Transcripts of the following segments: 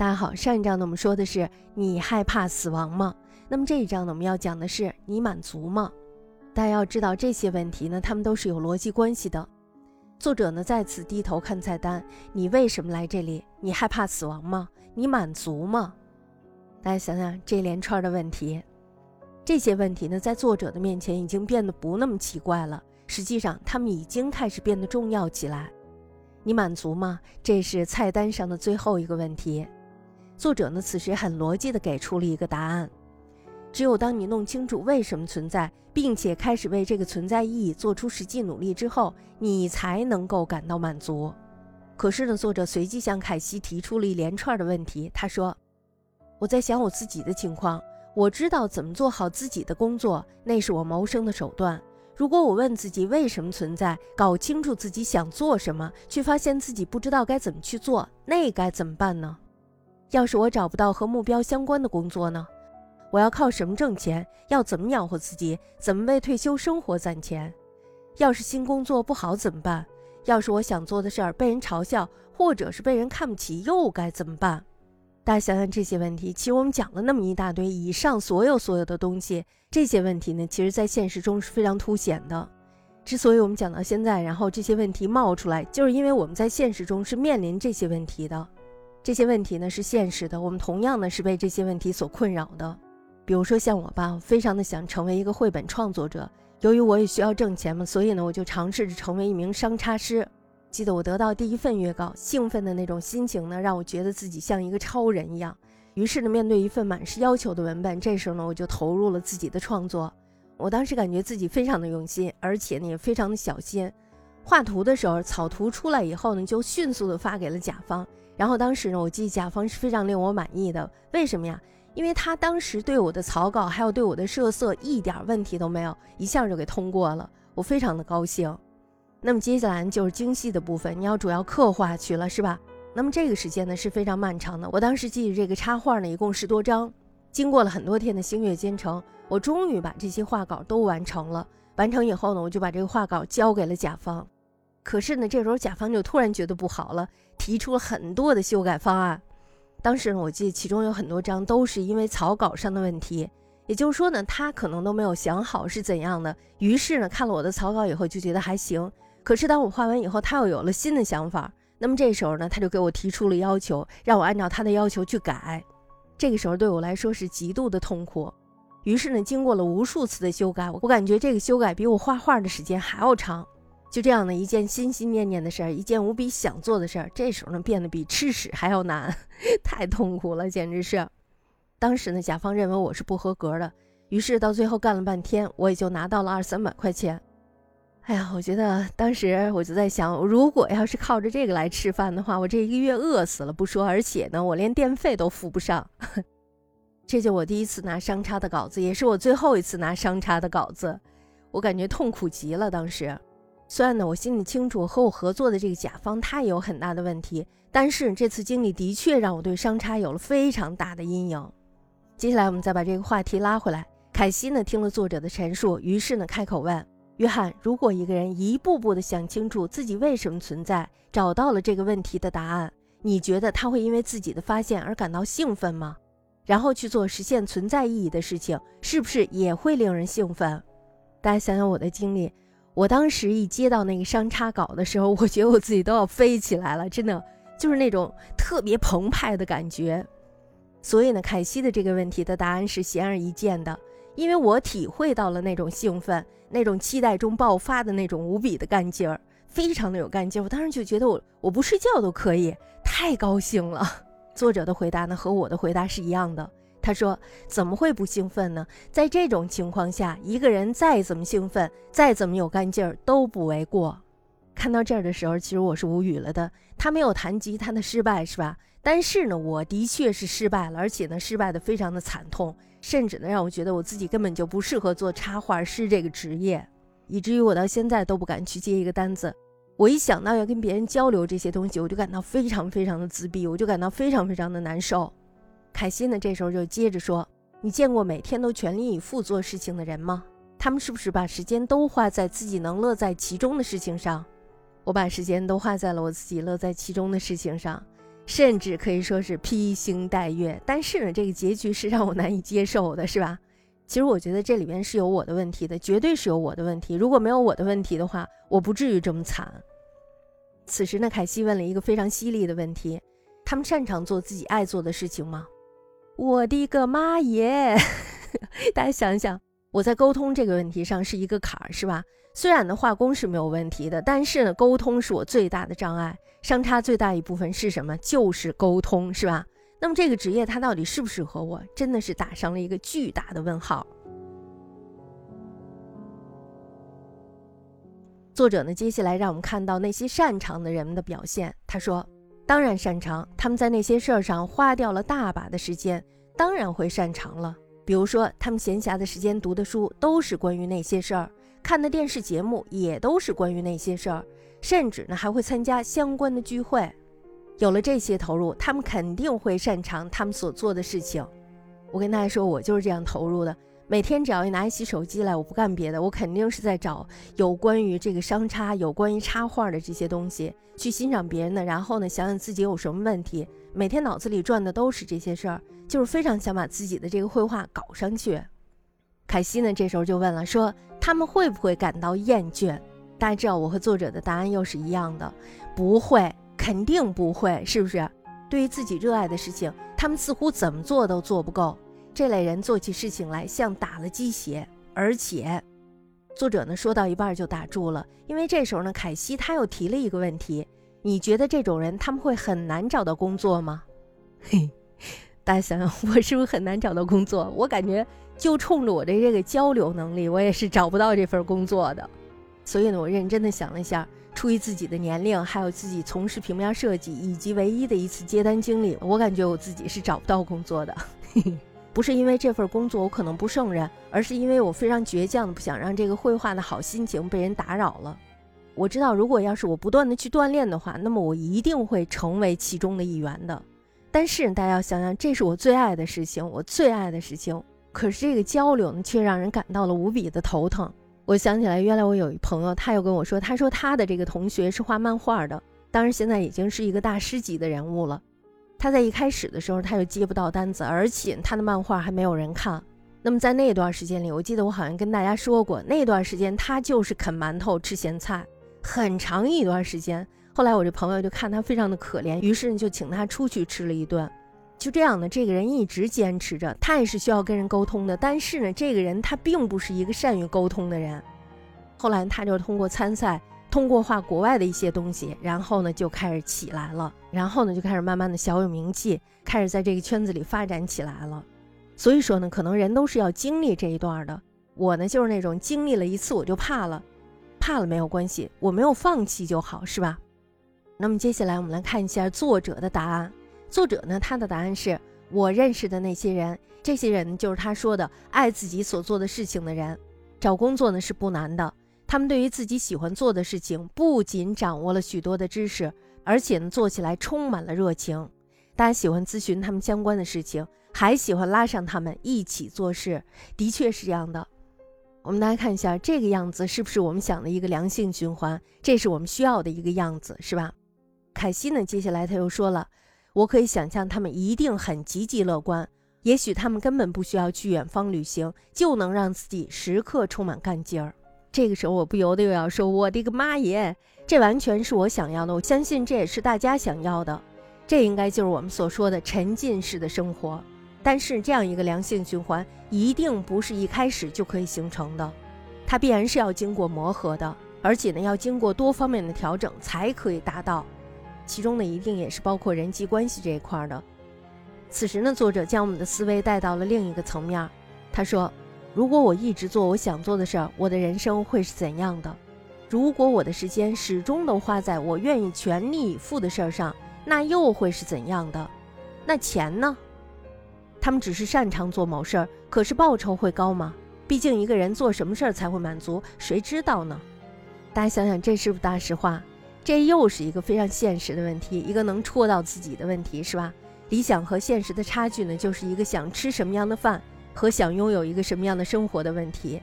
大家好，上一章呢我们说的是你害怕死亡吗？那么这一章呢我们要讲的是你满足吗？大家要知道这些问题呢，他们都是有逻辑关系的。作者呢再次低头看菜单，你为什么来这里？你害怕死亡吗？你满足吗？大家想想这连串的问题，这些问题呢在作者的面前已经变得不那么奇怪了，实际上他们已经开始变得重要起来。你满足吗？这是菜单上的最后一个问题。作者呢，此时很逻辑地给出了一个答案：只有当你弄清楚为什么存在，并且开始为这个存在意义做出实际努力之后，你才能够感到满足。可是呢，作者随即向凯西提出了一连串的问题。他说：“我在想我自己的情况，我知道怎么做好自己的工作，那是我谋生的手段。如果我问自己为什么存在，搞清楚自己想做什么，却发现自己不知道该怎么去做，那该怎么办呢？”要是我找不到和目标相关的工作呢？我要靠什么挣钱？要怎么养活自己？怎么为退休生活攒钱？要是新工作不好怎么办？要是我想做的事儿被人嘲笑，或者是被人看不起，又该怎么办？大家想想这些问题，其实我们讲了那么一大堆，以上所有所有的东西，这些问题呢，其实在现实中是非常凸显的。之所以我们讲到现在，然后这些问题冒出来，就是因为我们在现实中是面临这些问题的。这些问题呢是现实的，我们同样呢是被这些问题所困扰的。比如说像我吧，非常的想成为一个绘本创作者。由于我也需要挣钱嘛，所以呢我就尝试着成为一名商差师。记得我得到第一份月稿，兴奋的那种心情呢，让我觉得自己像一个超人一样。于是呢，面对一份满是要求的文本，这时候呢我就投入了自己的创作。我当时感觉自己非常的用心，而且呢也非常的小心。画图的时候，草图出来以后呢，就迅速的发给了甲方。然后当时呢，我记甲方是非常令我满意的。为什么呀？因为他当时对我的草稿还有对我的设色一点问题都没有，一下就给通过了，我非常的高兴。那么接下来就是精细的部分，你要主要刻画去了，是吧？那么这个时间呢是非常漫长的。我当时记得这个插画呢一共十多张，经过了很多天的星月兼程，我终于把这些画稿都完成了。完成以后呢，我就把这个画稿交给了甲方。可是呢，这时候甲方就突然觉得不好了。提出了很多的修改方案，当时呢，我记得其中有很多章都是因为草稿上的问题，也就是说呢，他可能都没有想好是怎样的。于是呢，看了我的草稿以后就觉得还行。可是当我画完以后，他又有了新的想法。那么这时候呢，他就给我提出了要求，让我按照他的要求去改。这个时候对我来说是极度的痛苦。于是呢，经过了无数次的修改，我感觉这个修改比我画画的时间还要长。就这样的一件心心念念的事儿，一件无比想做的事儿，这时候呢变得比吃屎还要难，太痛苦了，简直是。当时呢，甲方认为我是不合格的，于是到最后干了半天，我也就拿到了二三百块钱。哎呀，我觉得当时我就在想，如果要是靠着这个来吃饭的话，我这一个月饿死了不说，而且呢，我连电费都付不上。这就我第一次拿商差的稿子，也是我最后一次拿商差的稿子，我感觉痛苦极了，当时。虽然呢，我心里清楚和我合作的这个甲方他也有很大的问题，但是这次经历的确让我对商差有了非常大的阴影。接下来我们再把这个话题拉回来，凯西呢听了作者的陈述，于是呢开口问约翰：如果一个人一步步的想清楚自己为什么存在，找到了这个问题的答案，你觉得他会因为自己的发现而感到兴奋吗？然后去做实现存在意义的事情，是不是也会令人兴奋？大家想想我的经历。我当时一接到那个商差稿的时候，我觉得我自己都要飞起来了，真的就是那种特别澎湃的感觉。所以呢，凯西的这个问题的答案是显而易见的，因为我体会到了那种兴奋、那种期待中爆发的那种无比的干劲儿，非常的有干劲儿。我当时就觉得我我不睡觉都可以，太高兴了。作者的回答呢，和我的回答是一样的。他说：“怎么会不兴奋呢？在这种情况下，一个人再怎么兴奋，再怎么有干劲儿都不为过。”看到这儿的时候，其实我是无语了的。他没有谈及他的失败，是吧？但是呢，我的确是失败了，而且呢，失败的非常的惨痛，甚至呢，让我觉得我自己根本就不适合做插画师这个职业，以至于我到现在都不敢去接一个单子。我一想到要跟别人交流这些东西，我就感到非常非常的自闭，我就感到非常非常的难受。凯西呢？这时候就接着说：“你见过每天都全力以赴做事情的人吗？他们是不是把时间都花在自己能乐在其中的事情上？我把时间都花在了我自己乐在其中的事情上。甚至可以说是披星戴月。但是呢，这个结局是让我难以接受的，是吧？其实我觉得这里面是有我的问题的，绝对是有我的问题。如果没有我的问题的话，我不至于这么惨。此时呢，凯西问了一个非常犀利的问题：他们擅长做自己爱做的事情吗？我的个妈耶！大家想想，我在沟通这个问题上是一个坎儿，是吧？虽然呢，画工是没有问题的，但是呢，沟通是我最大的障碍。相差最大一部分是什么？就是沟通，是吧？那么这个职业它到底适不适合我，真的是打上了一个巨大的问号。作者呢，接下来让我们看到那些擅长的人们的表现。他说：“当然擅长，他们在那些事儿上花掉了大把的时间，当然会擅长了。比如说，他们闲暇的时间读的书都是关于那些事儿，看的电视节目也都是关于那些事儿，甚至呢还会参加相关的聚会。”有了这些投入，他们肯定会擅长他们所做的事情。我跟大家说，我就是这样投入的。每天只要一拿起手机来，我不干别的，我肯定是在找有关于这个商插、有关于插画的这些东西，去欣赏别人的，然后呢，想想自己有什么问题。每天脑子里转的都是这些事儿，就是非常想把自己的这个绘画搞上去。凯西呢，这时候就问了，说他们会不会感到厌倦？大家知道，我和作者的答案又是一样的，不会。肯定不会，是不是？对于自己热爱的事情，他们似乎怎么做都做不够。这类人做起事情来像打了鸡血。而且，作者呢说到一半就打住了，因为这时候呢，凯西他又提了一个问题：你觉得这种人他们会很难找到工作吗？嘿，大家想想，我是不是很难找到工作？我感觉就冲着我的这个交流能力，我也是找不到这份工作的。所以呢，我认真的想了一下。出于自己的年龄，还有自己从事平面设计以及唯一的一次接单经历，我感觉我自己是找不到工作的。嘿 嘿不是因为这份工作我可能不胜任，而是因为我非常倔强的不想让这个绘画的好心情被人打扰了。我知道，如果要是我不断的去锻炼的话，那么我一定会成为其中的一员的。但是大家要想想，这是我最爱的事情，我最爱的事情，可是这个交流呢，却让人感到了无比的头疼。我想起来，原来我有一朋友，他又跟我说，他说他的这个同学是画漫画的，当然现在已经是一个大师级的人物了。他在一开始的时候，他就接不到单子，而且他的漫画还没有人看。那么在那段时间里，我记得我好像跟大家说过，那段时间他就是啃馒头吃咸菜，很长一段时间。后来我这朋友就看他非常的可怜，于是就请他出去吃了一顿。就这样呢，这个人一直坚持着，他也是需要跟人沟通的。但是呢，这个人他并不是一个善于沟通的人。后来他就通过参赛，通过画国外的一些东西，然后呢就开始起来了。然后呢就开始慢慢的小有名气，开始在这个圈子里发展起来了。所以说呢，可能人都是要经历这一段的。我呢就是那种经历了一次我就怕了，怕了没有关系，我没有放弃就好，是吧？那么接下来我们来看一下作者的答案。作者呢，他的答案是我认识的那些人，这些人就是他说的爱自己所做的事情的人。找工作呢是不难的，他们对于自己喜欢做的事情，不仅掌握了许多的知识，而且呢做起来充满了热情。大家喜欢咨询他们相关的事情，还喜欢拉上他们一起做事，的确是这样的。我们大家看一下这个样子，是不是我们想的一个良性循环？这是我们需要的一个样子，是吧？凯西呢，接下来他又说了。我可以想象他们一定很积极乐观，也许他们根本不需要去远方旅行，就能让自己时刻充满干劲儿。这个时候，我不由得又要说：“我的个妈耶，这完全是我想要的！我相信这也是大家想要的。这应该就是我们所说的沉浸式的生活。但是，这样一个良性循环一定不是一开始就可以形成的，它必然是要经过磨合的，而且呢，要经过多方面的调整才可以达到。”其中呢，一定也是包括人际关系这一块的。此时呢，作者将我们的思维带到了另一个层面。他说：“如果我一直做我想做的事儿，我的人生会是怎样的？如果我的时间始终都花在我愿意全力以赴的事儿上，那又会是怎样的？那钱呢？他们只是擅长做某事儿，可是报酬会高吗？毕竟一个人做什么事儿才会满足，谁知道呢？大家想想，这是不是大实话？”这又是一个非常现实的问题，一个能戳到自己的问题，是吧？理想和现实的差距呢，就是一个想吃什么样的饭和想拥有一个什么样的生活的问题。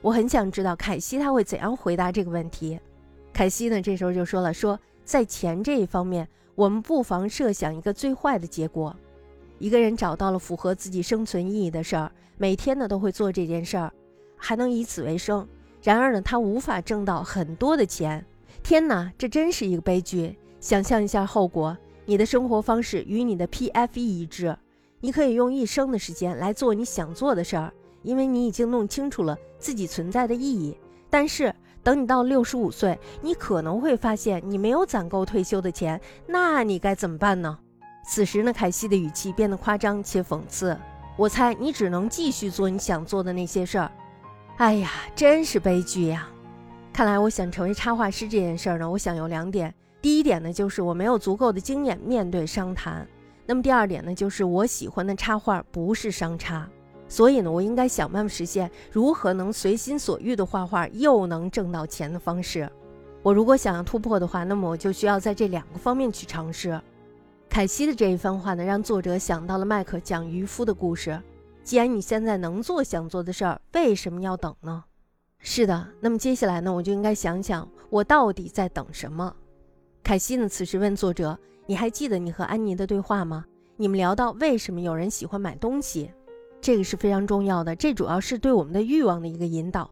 我很想知道凯西他会怎样回答这个问题。凯西呢，这时候就说了，说在钱这一方面，我们不妨设想一个最坏的结果：一个人找到了符合自己生存意义的事儿，每天呢都会做这件事儿，还能以此为生。然而呢，他无法挣到很多的钱。天哪，这真是一个悲剧！想象一下后果：你的生活方式与你的 PFE 一致，你可以用一生的时间来做你想做的事儿，因为你已经弄清楚了自己存在的意义。但是，等你到六十五岁，你可能会发现你没有攒够退休的钱，那你该怎么办呢？此时呢，凯西的语气变得夸张且讽刺。我猜你只能继续做你想做的那些事儿。哎呀，真是悲剧呀！看来我想成为插画师这件事儿呢，我想有两点。第一点呢，就是我没有足够的经验面对商谈。那么第二点呢，就是我喜欢的插画不是商插。所以呢，我应该想办法实现如何能随心所欲的画画，又能挣到钱的方式。我如果想要突破的话，那么我就需要在这两个方面去尝试。凯西的这一番话呢，让作者想到了迈克讲渔夫的故事。既然你现在能做想做的事儿，为什么要等呢？是的，那么接下来呢，我就应该想想我到底在等什么。凯西呢，此时问作者：“你还记得你和安妮的对话吗？你们聊到为什么有人喜欢买东西，这个是非常重要的，这主要是对我们的欲望的一个引导。”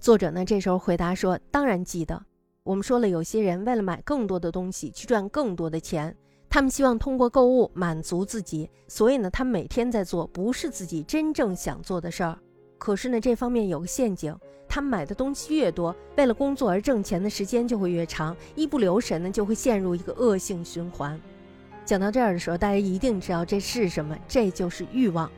作者呢，这时候回答说：“当然记得。我们说了，有些人为了买更多的东西，去赚更多的钱。”他们希望通过购物满足自己，所以呢，他每天在做不是自己真正想做的事儿。可是呢，这方面有个陷阱，他们买的东西越多，为了工作而挣钱的时间就会越长，一不留神呢，就会陷入一个恶性循环。讲到这儿的时候，大家一定知道这是什么，这就是欲望。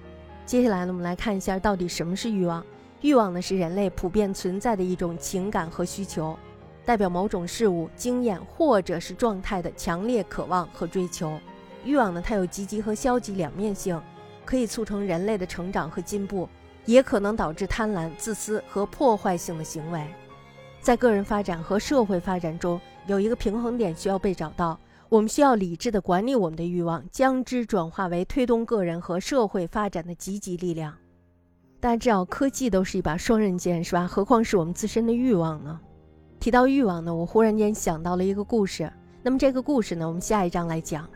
接下来呢，我们来看一下到底什么是欲望。欲望呢，是人类普遍存在的一种情感和需求。代表某种事物、经验或者是状态的强烈渴望和追求。欲望呢，它有积极和消极两面性，可以促成人类的成长和进步，也可能导致贪婪、自私和破坏性的行为。在个人发展和社会发展中，有一个平衡点需要被找到。我们需要理智地管理我们的欲望，将之转化为推动个人和社会发展的积极力量。大家知道，科技都是一把双刃剑，是吧？何况是我们自身的欲望呢？提到欲望呢，我忽然间想到了一个故事。那么这个故事呢，我们下一章来讲。